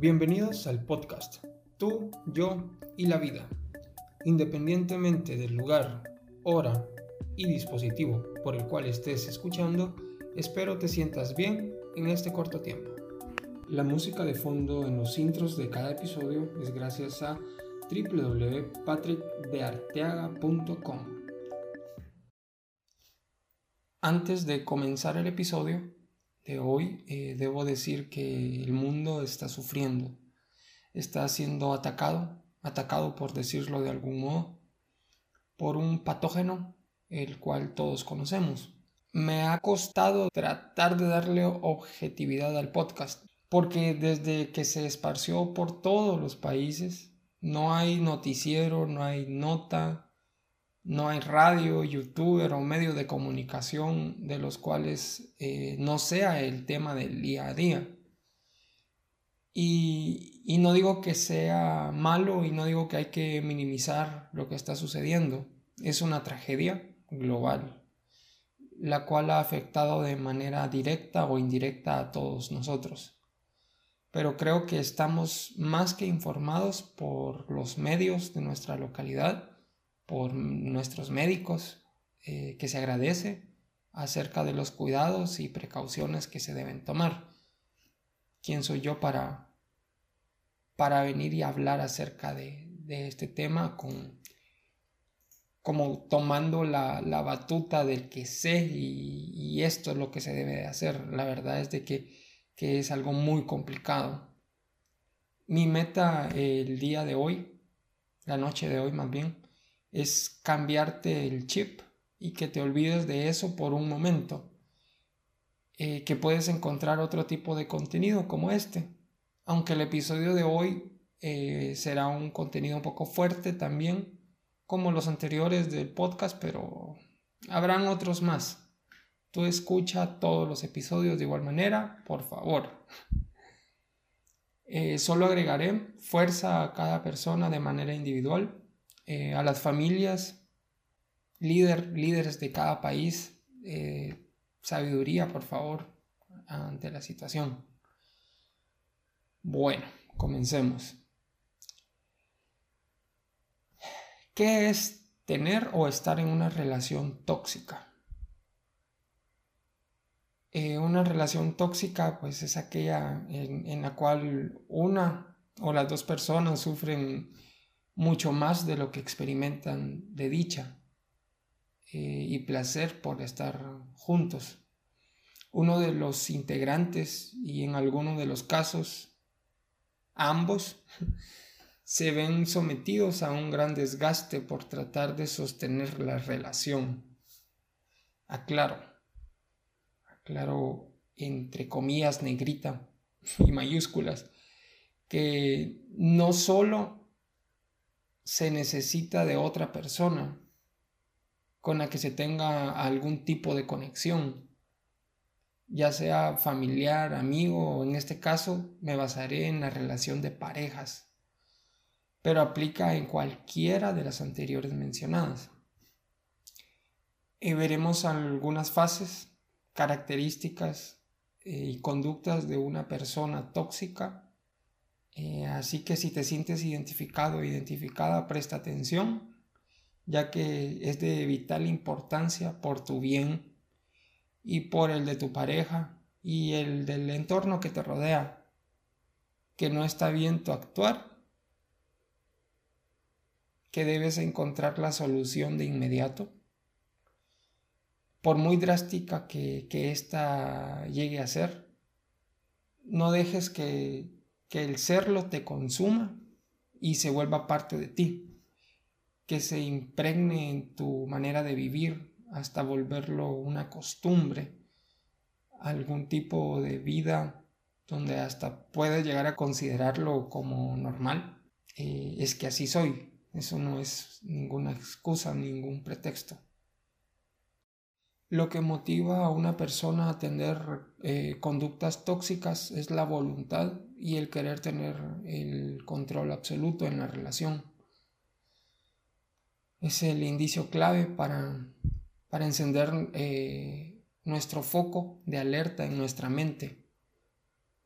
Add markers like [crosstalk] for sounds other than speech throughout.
Bienvenidos al podcast Tú, yo y la vida. Independientemente del lugar, hora y dispositivo por el cual estés escuchando, espero te sientas bien en este corto tiempo. La música de fondo en los intros de cada episodio es gracias a www.patrickdearteaga.com. Antes de comenzar el episodio de hoy, eh, debo decir que el mundo está sufriendo, está siendo atacado, atacado por decirlo de algún modo, por un patógeno, el cual todos conocemos. Me ha costado tratar de darle objetividad al podcast, porque desde que se esparció por todos los países, no hay noticiero, no hay nota, no hay radio, youtuber o medio de comunicación de los cuales eh, no sea el tema del día a día. Y, y no digo que sea malo y no digo que hay que minimizar lo que está sucediendo. Es una tragedia global, la cual ha afectado de manera directa o indirecta a todos nosotros. Pero creo que estamos más que informados por los medios de nuestra localidad por nuestros médicos, eh, que se agradece acerca de los cuidados y precauciones que se deben tomar. ¿Quién soy yo para, para venir y hablar acerca de, este tema con, como tomando la, batuta del que sé y, esto es lo que se debe de hacer? La verdad es de que, que es algo muy complicado. Mi meta el día de hoy, la noche de hoy más bien, es cambiarte el chip y que te olvides de eso por un momento. Eh, que puedes encontrar otro tipo de contenido como este. Aunque el episodio de hoy eh, será un contenido un poco fuerte también, como los anteriores del podcast, pero habrán otros más. Tú escucha todos los episodios de igual manera, por favor. Eh, solo agregaré fuerza a cada persona de manera individual eh, a las familias, líder, líderes de cada país, eh, sabiduría, por favor, ante la situación. Bueno, comencemos. ¿Qué es tener o estar en una relación tóxica? Eh, una relación tóxica pues es aquella en, la cual una o las dos personas sufren mucho más de lo que experimentan de dicha eh, y placer por estar juntos. Uno de los integrantes y en algunos de los casos ambos [laughs] se ven sometidos a un gran desgaste por tratar de sostener la relación. Aclaro, aclaro entre comillas negrita [laughs] y mayúsculas, que no solo se necesita de otra persona con la que se tenga algún tipo de conexión, ya sea familiar, amigo o en este caso me basaré en la relación de parejas, pero aplica en cualquiera de las anteriores mencionadas. Y veremos algunas fases, características eh, y conductas de una persona tóxica eh, así que si te sientes identificado o identificada, presta atención, ya que es de vital importancia por tu bien y por el de tu pareja y el del entorno que te rodea, que no está bien tu actuar, que debes encontrar la solución de inmediato, por muy drástica que, que ésta llegue a ser, no dejes que que el serlo te consuma y se vuelva parte de ti, que se impregne en tu manera de vivir hasta volverlo una costumbre, algún tipo de vida donde hasta puedes llegar a considerarlo como normal. Eh, es que así soy, eso no es ninguna excusa, ningún pretexto. Lo que motiva a una persona a tener eh, conductas tóxicas es la voluntad y el querer tener el control absoluto en la relación. Es el indicio clave para, para encender eh, nuestro foco de alerta en nuestra mente.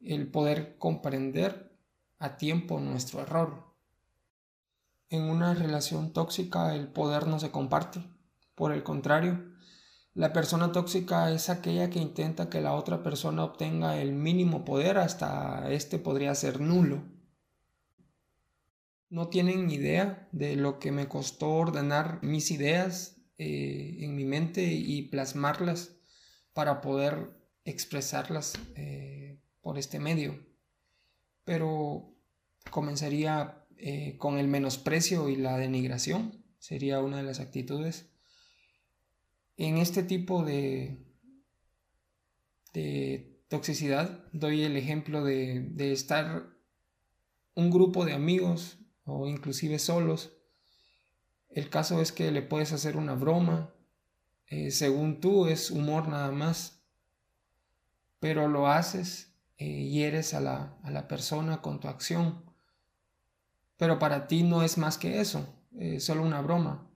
El poder comprender a tiempo nuestro error. En una relación tóxica el poder no se comparte. Por el contrario, la persona tóxica es aquella que intenta que la otra persona obtenga el mínimo poder hasta este podría ser nulo. No tienen idea de lo que me costó ordenar mis ideas eh, en mi mente y plasmarlas para poder expresarlas eh, por este medio. Pero comenzaría eh, con el menosprecio y la denigración, sería una de las actitudes. En este tipo de, de toxicidad doy el ejemplo de, de estar un grupo de amigos o inclusive solos. El caso es que le puedes hacer una broma, eh, según tú es humor nada más, pero lo haces eh, y eres a la, a la, persona con tu acción. Pero para ti no es más que eso, es solo una broma.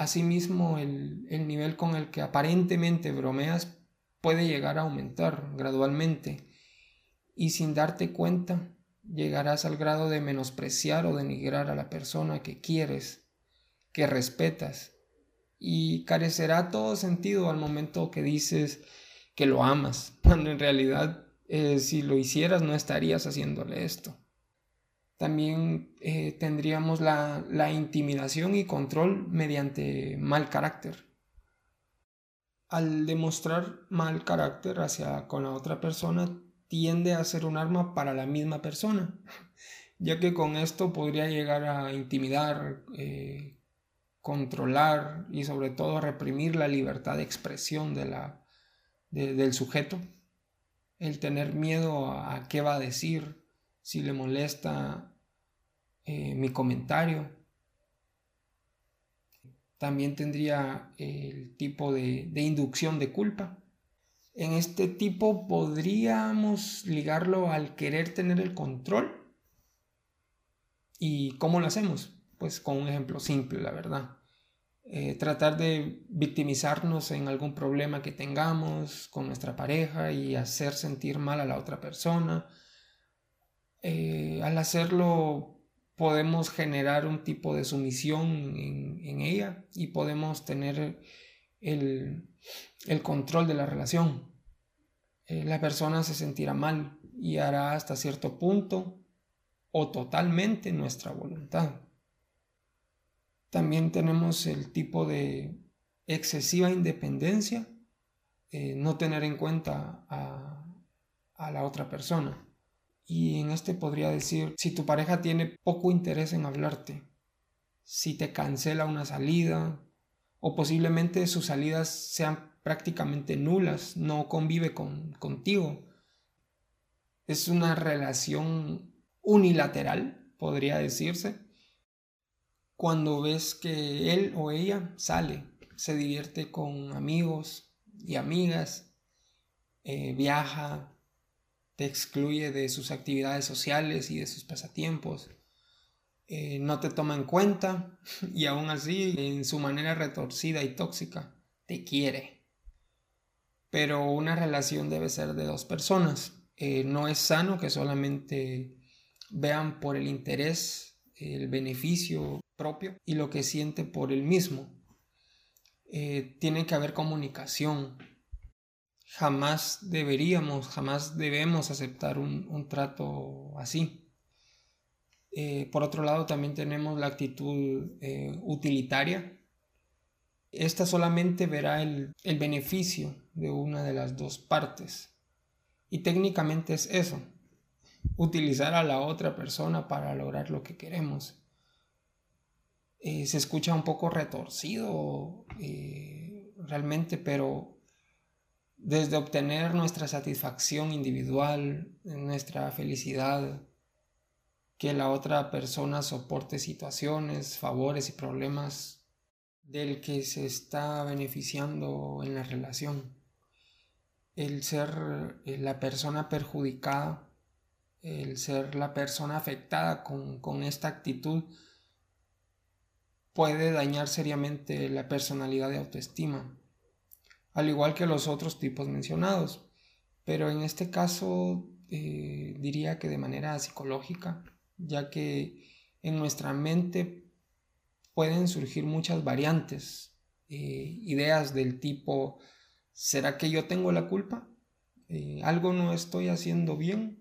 Asimismo, el, el nivel con el que aparentemente bromeas puede llegar a aumentar gradualmente y sin darte cuenta llegarás al grado de menospreciar o denigrar a la persona que quieres, que respetas, y carecerá todo sentido al momento que dices que lo amas, [laughs] cuando en realidad eh, si lo hicieras no estarías haciéndole esto. También eh, tendríamos la, la intimidación y control mediante mal carácter. Al demostrar mal carácter hacia con la otra persona, tiende a ser un arma para la misma persona, [laughs] ya que con esto podría llegar a intimidar, eh, controlar y sobre todo reprimir la libertad de expresión de la, del sujeto, el tener miedo a, qué va a decir, si le molesta eh, mi comentario. También tendría el tipo de, inducción de culpa, en este tipo podríamos ligarlo al querer tener el control. ¿Y cómo lo hacemos? Pues con un ejemplo simple, la verdad. Eh, tratar de victimizarnos en algún problema que tengamos con nuestra pareja y hacer sentir mal a la otra persona. Eh, al hacerlo podemos generar un tipo de sumisión en, ella y podemos tener el, control de la relación. Eh, la persona se sentirá mal y hará hasta cierto punto o totalmente nuestra voluntad. También tenemos el tipo de excesiva independencia, eh, no tener en cuenta a la otra persona. Y en este podría decir, si tu pareja tiene poco interés en hablarte, si te cancela una salida, o posiblemente sus salidas sean prácticamente nulas, no convive con, contigo. Es una relación unilateral, podría decirse. Cuando ves que él o ella sale, se divierte con amigos y amigas, eh, viaja, te excluye de sus actividades sociales y de sus pasatiempos, eh, no te toma en cuenta [laughs] y aún así, en su manera retorcida y tóxica, te quiere pero una relación debe ser de dos personas. Eh, no es sano que solamente vean por el interés, el beneficio propio y lo que siente por el mismo. Eh, tiene que haber comunicación. Jamás deberíamos, jamás debemos aceptar un, trato así. Eh, por otro lado, también tenemos la actitud utilitaria, esta solamente verá el, beneficio de una de las dos partes. Y técnicamente es eso, utilizar a la otra persona para lograr lo que queremos. Eh, se escucha un poco retorcido eh, realmente, pero desde obtener nuestra satisfacción individual, nuestra felicidad, que la otra persona soporte situaciones, favores y problemas del que se está beneficiando en la relación. El ser eh, la persona perjudicada, el ser la persona afectada con, esta actitud puede dañar seriamente la personalidad de autoestima, al igual que los otros tipos mencionados. Pero en este caso eh, diría que de manera psicológica, ya que en nuestra mente pueden surgir muchas variantes, eh, ideas del tipo, ¿será que yo tengo la culpa? Eh, ¿Algo no estoy haciendo bien?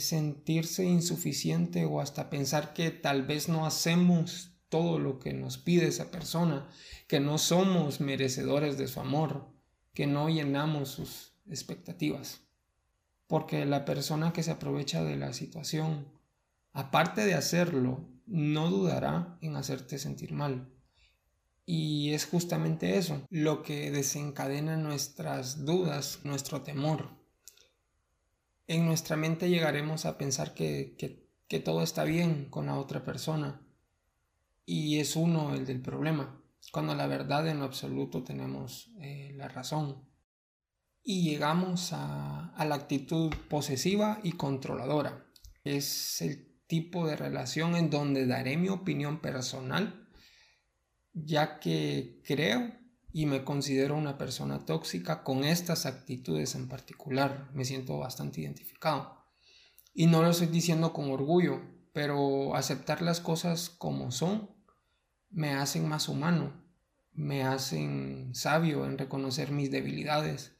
sentirse insuficiente o hasta pensar que tal vez no hacemos todo lo que nos pide esa persona, que no somos merecedores de su amor, que no llenamos sus expectativas. Porque la persona que se aprovecha de la situación, aparte de hacerlo, no dudará en hacerte sentir mal. Y es justamente eso lo que desencadena nuestras dudas, nuestro temor. En nuestra mente llegaremos a pensar que, todo está bien con la otra persona y es uno el del problema, cuando la verdad en lo absoluto tenemos eh, la razón y llegamos a, la actitud posesiva y controladora. Es el tipo de relación en donde daré mi opinión personal, ya que creo y me considero una persona tóxica con estas actitudes en particular. Me siento bastante identificado. Y no lo estoy diciendo con orgullo, pero aceptar las cosas como son me hacen más humano, me hacen sabio en reconocer mis debilidades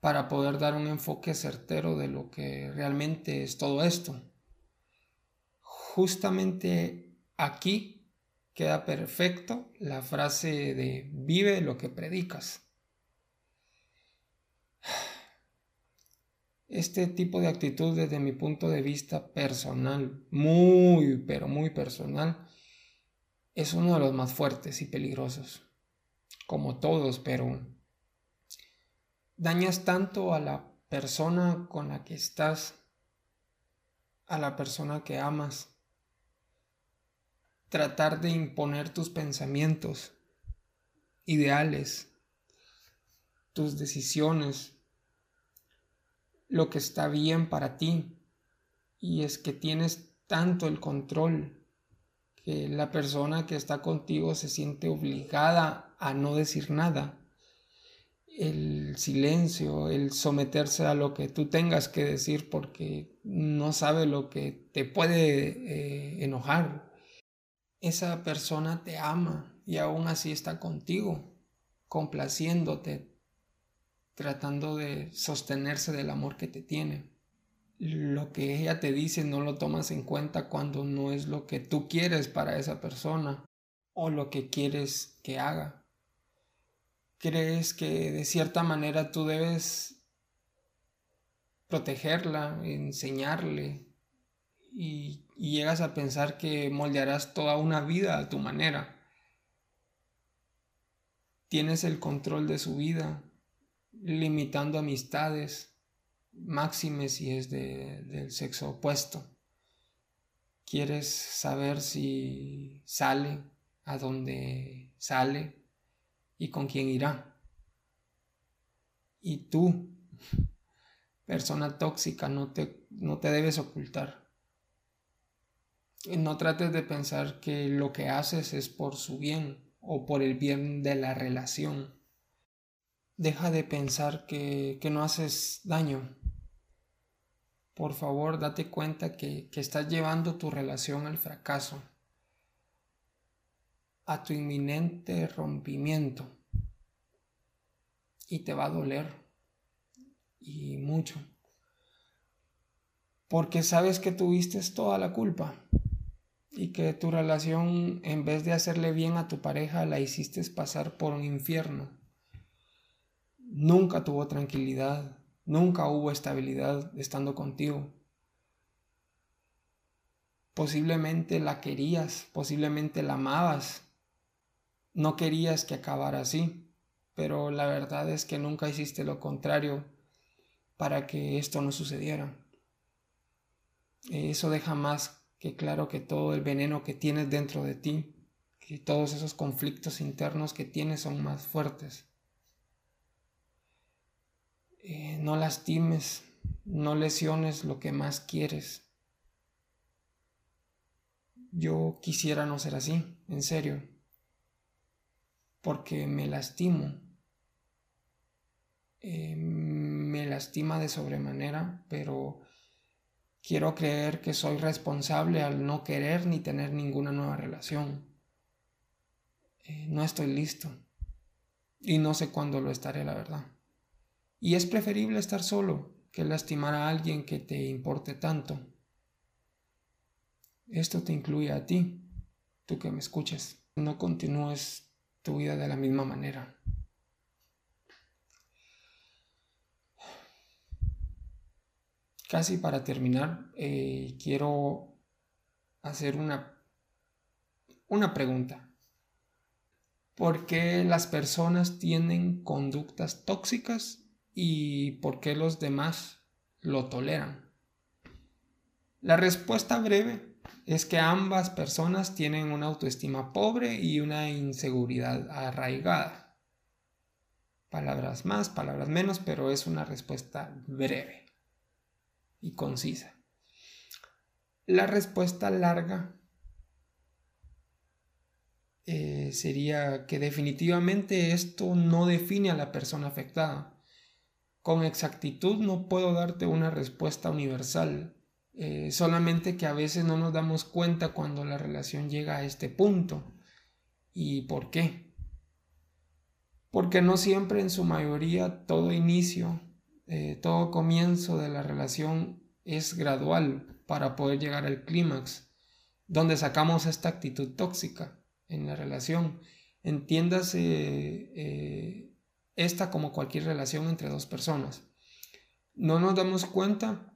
para poder dar un enfoque certero de lo que realmente es todo esto. Justamente aquí queda perfecto la frase de vive lo que predicas. Este tipo de actitud desde mi punto de vista personal, muy, pero muy personal, es uno de los más fuertes y peligrosos. Como todos, pero dañas tanto a la persona con la que estás, a la persona que amas. Tratar de imponer tus pensamientos, ideales, tus decisiones, lo que está bien para ti. Y es que tienes tanto el control que la persona que está contigo se siente obligada a no decir nada el silencio, el someterse a lo que tú tengas que decir porque no sabe lo que te puede eh, enojar. Esa persona te ama y aún así está contigo, complaciéndote, tratando de sostenerse del amor que te tiene. Lo que ella te dice no lo tomas en cuenta cuando no es lo que tú quieres para esa persona o lo que quieres que haga crees que de cierta manera tú debes protegerla, enseñarle y, llegas a pensar que moldearás toda una vida a tu manera. Tienes el control de su vida, limitando amistades, máximes si es del sexo opuesto. Quieres saber si sale, a dónde sale, y con quién irá. Y tú, persona tóxica, no te, no te debes ocultar. No trates de pensar que lo que haces es por su bien o por el bien de la relación. Deja de pensar que, que no haces daño. Por favor, date cuenta que, que estás llevando tu relación al fracaso a tu inminente rompimiento. Y te va a doler. Y mucho. Porque sabes que tuviste toda la culpa. Y que tu relación, en vez de hacerle bien a tu pareja, la hiciste pasar por un infierno. Nunca tuvo tranquilidad. Nunca hubo estabilidad estando contigo. Posiblemente la querías, posiblemente la amabas, no querías que acabara así, pero la verdad es que nunca hiciste lo contrario para que esto no sucediera. Eso deja más que claro que todo el veneno que tienes dentro de ti, que todos esos conflictos internos que tienes son más fuertes. Eh, no lastimes, no lesiones lo que más quieres. Yo quisiera no ser así, en serio porque me lastimo. eh, me lastima de sobremanera, pero quiero creer que soy responsable al no querer ni tener ninguna nueva relación. Eh, no estoy listo y no sé cuándo lo estaré, la verdad. Y es preferible estar solo que lastimar a alguien que te importe tanto. Esto te incluye a ti, tú que me escuches. No continúes tu vida de la misma manera. Casi para terminar, eh, quiero hacer una, una pregunta. ¿Por qué las personas tienen conductas tóxicas y por qué los demás lo toleran? La respuesta breve es que ambas personas tienen una autoestima pobre y una inseguridad arraigada. Palabras más, palabras menos, pero es una respuesta breve y concisa. La respuesta larga eh, sería que definitivamente esto no define a la persona afectada. Con exactitud no puedo darte una respuesta universal, eh, solamente que a veces no nos damos cuenta cuando la relación llega a este punto. ¿Y por qué? Porque no siempre en su mayoría todo inicio, eh, todo comienzo de la relación es gradual para poder llegar al clímax, donde sacamos esta actitud tóxica en la relación. Entiéndase eh, esta como cualquier relación entre dos personas. No nos damos cuenta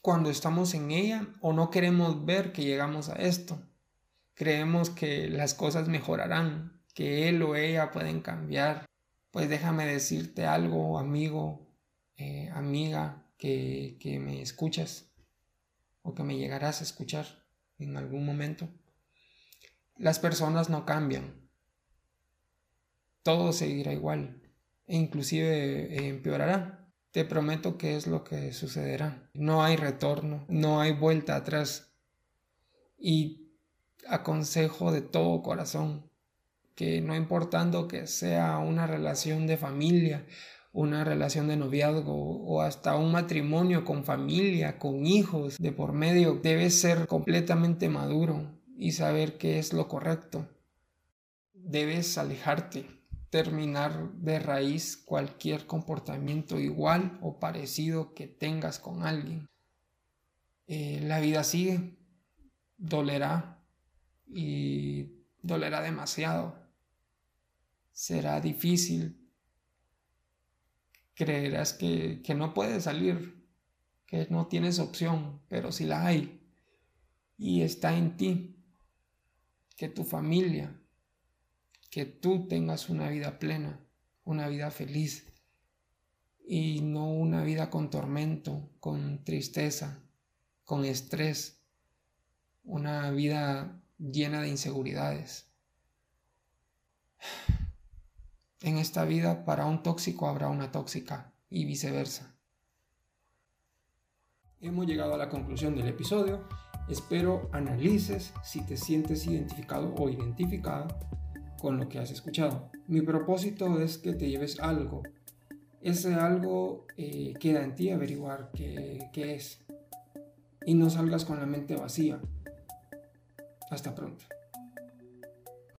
cuando estamos en ella o no queremos ver que llegamos a esto. Creemos que las cosas mejorarán, que él o ella pueden cambiar. Pues déjame decirte algo, amigo, eh, amiga, que, que me escuchas o que me llegarás a escuchar en algún momento. Las personas no cambian. Todo seguirá igual e inclusive empeorará. Te prometo que es lo que sucederá. No hay retorno, no hay vuelta atrás. Y aconsejo de todo corazón que no importando que sea una relación de familia, una relación de noviazgo o hasta un matrimonio con familia, con hijos de por medio, debes ser completamente maduro y saber qué es lo correcto. Debes alejarte terminar de raíz cualquier comportamiento igual o parecido que tengas con alguien. Eh, la vida sigue, dolerá y dolerá demasiado. Será difícil. Creerás que, que no puedes salir, que no tienes opción, pero si la hay y está en ti, que tu familia, que tú tengas una vida plena, una vida feliz y no una vida con tormento, con tristeza, con estrés, una vida llena de inseguridades. En esta vida para un tóxico habrá una tóxica y viceversa. Hemos llegado a la conclusión del episodio. Espero analices si te sientes identificado o identificada con lo que has escuchado. Mi propósito es que te lleves algo. Ese algo eh, queda en ti averiguar qué, qué es. Y no salgas con la mente vacía. Hasta pronto.